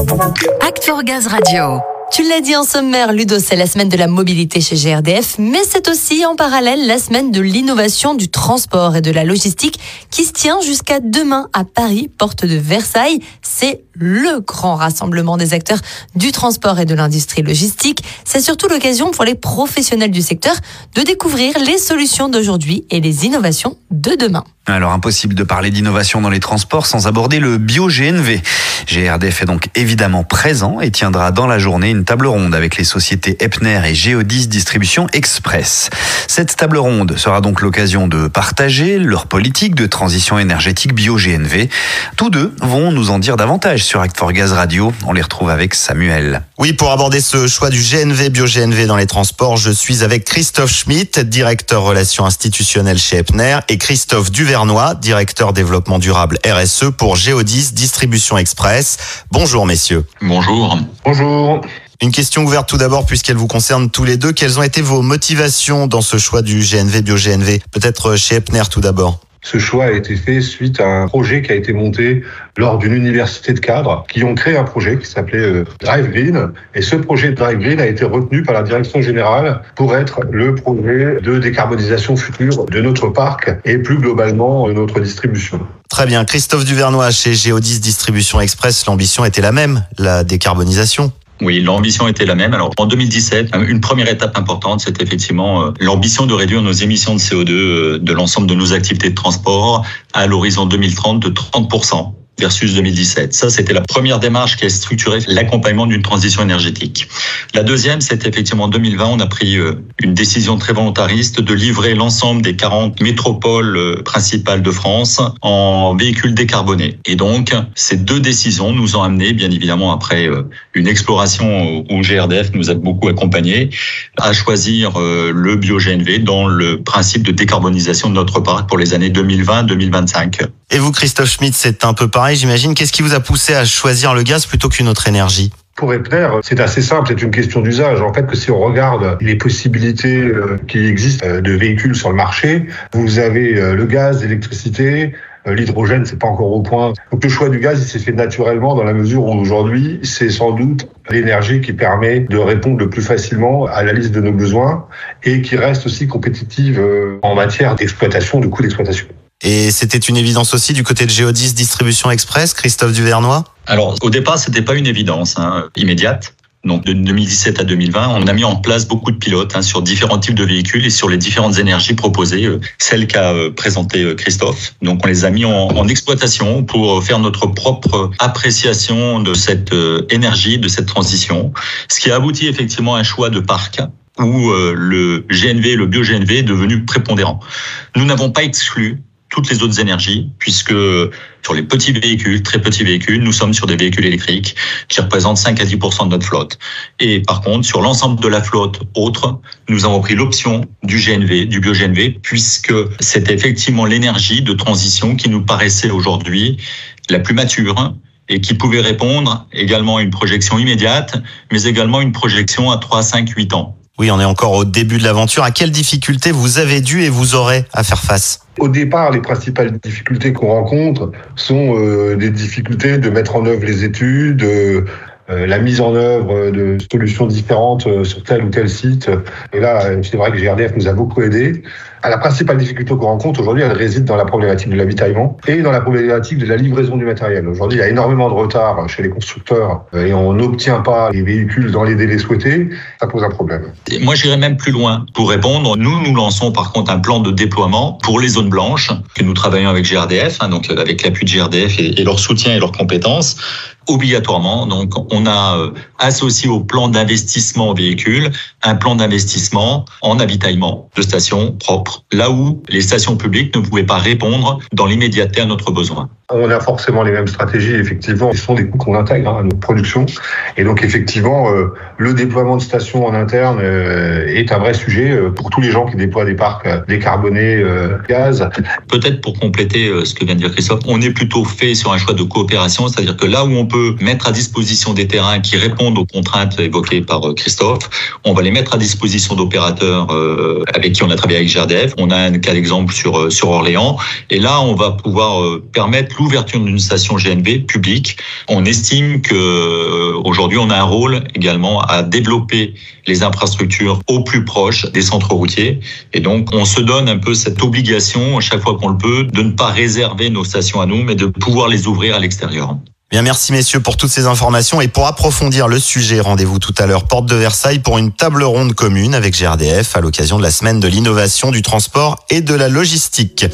Act for Gaz Radio. Tu l'as dit en sommaire, Ludo, c'est la semaine de la mobilité chez GRDF, mais c'est aussi en parallèle la semaine de l'innovation du transport et de la logistique qui se tient jusqu'à demain à Paris, porte de Versailles. C'est le grand rassemblement des acteurs du transport et de l'industrie logistique. C'est surtout l'occasion pour les professionnels du secteur de découvrir les solutions d'aujourd'hui et les innovations de demain. Alors impossible de parler d'innovation dans les transports sans aborder le bio-GNV. GRDF est donc évidemment présent et tiendra dans la journée une table ronde avec les sociétés Epner et Geodis Distribution Express. Cette table ronde sera donc l'occasion de partager leur politique de transition énergétique bio-GNV. Tous deux vont nous en dire davantage sur Act for Gaz Radio. On les retrouve avec Samuel. Oui, pour aborder ce choix du GNV, bio-GNV dans les transports, je suis avec Christophe Schmitt, directeur relations institutionnelles chez Epner, et Christophe Duvernois, directeur développement durable RSE pour Geodis Distribution Express. Bonjour messieurs. Bonjour. Bonjour. Une question ouverte tout d'abord puisqu'elle vous concerne tous les deux. Quelles ont été vos motivations dans ce choix du GNV, bio-GNV Peut-être chez Epner tout d'abord. Ce choix a été fait suite à un projet qui a été monté lors d'une université de cadres qui ont créé un projet qui s'appelait euh, Drive Green. Et ce projet Drive Green a été retenu par la direction générale pour être le projet de décarbonisation future de notre parc et plus globalement de notre distribution. Très bien. Christophe Duvernois chez Geodis Distribution Express, l'ambition était la même, la décarbonisation. Oui, l'ambition était la même. Alors en 2017, une première étape importante, c'est effectivement euh, l'ambition de réduire nos émissions de CO2 euh, de l'ensemble de nos activités de transport à l'horizon 2030 de 30% versus 2017. Ça, c'était la première démarche qui a structuré l'accompagnement d'une transition énergétique. La deuxième, c'est effectivement en 2020, on a pris euh, une décision très volontariste de livrer l'ensemble des 40 métropoles principales de France en véhicules décarbonés. Et donc, ces deux décisions nous ont amené, bien évidemment, après une exploration où GRDF nous a beaucoup accompagnés, à choisir le bio-GNV dans le principe de décarbonisation de notre parc pour les années 2020-2025. Et vous, Christophe Schmitt, c'est un peu pareil, j'imagine. Qu'est-ce qui vous a poussé à choisir le gaz plutôt qu'une autre énergie? Pour Epner, c'est assez simple, c'est une question d'usage. En fait, que si on regarde les possibilités euh, qui existent euh, de véhicules sur le marché, vous avez euh, le gaz, l'électricité, L'hydrogène, c'est pas encore au point. Donc le choix du gaz, il s'est fait naturellement dans la mesure où aujourd'hui, c'est sans doute l'énergie qui permet de répondre le plus facilement à la liste de nos besoins et qui reste aussi compétitive en matière d'exploitation, de coûts d'exploitation. Et c'était une évidence aussi du côté de Geodis Distribution Express, Christophe Duvernois? Alors, au départ, c'était pas une évidence hein, immédiate. Donc de 2017 à 2020, on a mis en place beaucoup de pilotes hein, sur différents types de véhicules et sur les différentes énergies proposées, euh, celles qu'a euh, présentées euh, Christophe. Donc on les a mis en, en, exploitation pour faire notre propre appréciation de cette énergie, de cette transition, ce qui a abouti effectivement à un choix de parc où le GNV, le bio-GNV est devenu prépondérant. Nous n'avons pas exclu toutes les autres énergies, puisque sur les petits véhicules, très petits véhicules, nous sommes sur des véhicules électriques qui représentent 5 à 10% de notre flotte. Et par contre, sur l'ensemble de la flotte autre, nous avons pris l'option du GNV, du bio-GNV, puisque c'est effectivement l'énergie de transition qui nous paraissait aujourd'hui la plus mature et qui pouvait répondre également à une projection immédiate, mais également une projection à 3, 5, 8 ans. Oui, on est encore au début de l'aventure. À quelles difficultés vous avez dû et vous aurez à faire face Au départ, les principales difficultés qu'on rencontre sont euh, des difficultés de mettre en œuvre les études, euh, la mise en œuvre de solutions différentes euh, sur tel ou tel site. Et là, c'est vrai que GRDF nous a beaucoup aidé. La principale difficulté qu'on rencontre aujourd'hui, elle réside dans la problématique de l'avitaillement et dans la problématique de la livraison du matériel. Aujourd'hui, il y a énormément de retard chez les constructeurs euh, et on n'obtient pas les véhicules dans les délais souhaités. Ça pose un problème. moi, j'irais même plus loin. Pour répondre, nous, nous lançons par contre un plan de déploiement pour les zones blanches que nous travaillons avec GRDF, hein, donc avec l'appui de GRDF et leur soutien et leurs compétences obligatoirement. Donc, on a euh, associé au plan d'investissement véhicule un plan d'investissement en avitaillement de stations propres, là où les stations publiques ne pouvaient pas répondre dans l'immédiateté à notre besoin. On a forcément les mêmes stratégies, effectivement. Ce sont des coûts qu'on intègre hein, à notre production. Et donc, effectivement, euh, le déploiement de stations en interne euh, est un vrai sujet pour tous les gens qui déploient des parcs décarbonés gaz. Peut-être pour compléter ce que vient de dire Christophe, on est plutôt fait sur un choix de coopération, c'est-à-dire que là où on peut mettre à disposition des terrains qui répondent aux contraintes évoquées par euh, Christophe. On va les mettre à disposition d'opérateurs euh, avec qui on a travaillé avec GRDF. On a un cas d'exemple sur, euh, sur Orléans. Et là, on va pouvoir permettre l'ouverture d'une station GNV publique. On estime que euh, aujourd'hui on a un rôle également à développer les infrastructures au plus proche des centres routiers. Et donc, on se donne un peu cette obligation, à chaque fois qu'on le peut, de ne pas réserver nos stations à nous, mais de pouvoir les ouvrir à l'extérieur. Bien, merci messieurs pour toutes ces informations et pour approfondir le sujet, rendez-vous tout à l'heure porte de Versailles pour une table ronde commune avec GRDF à l'occasion de la semaine de l'innovation du transport et de la logistique.